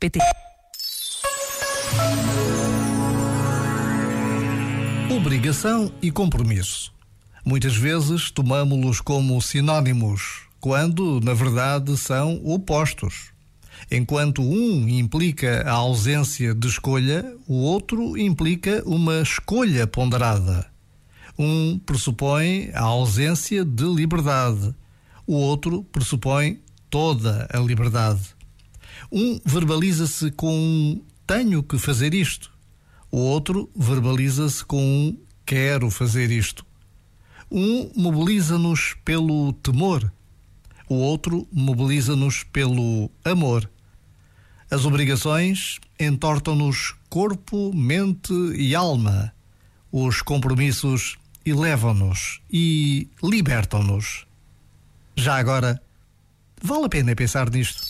rr.pt. Obrigação e compromisso. Muitas vezes tomamos-los como sinónimos, quando, na verdade, são opostos. Enquanto um implica a ausência de escolha, o outro implica uma escolha ponderada. Um pressupõe a ausência de liberdade, o outro pressupõe toda a liberdade. Um verbaliza-se com um tenho que fazer isto, o outro verbaliza-se com um quero fazer isto. Um mobiliza-nos pelo temor, o outro mobiliza-nos pelo amor. As obrigações entortam-nos corpo, mente e alma. Os compromissos elevam-nos e libertam-nos. Já agora, vale a pena pensar nisto.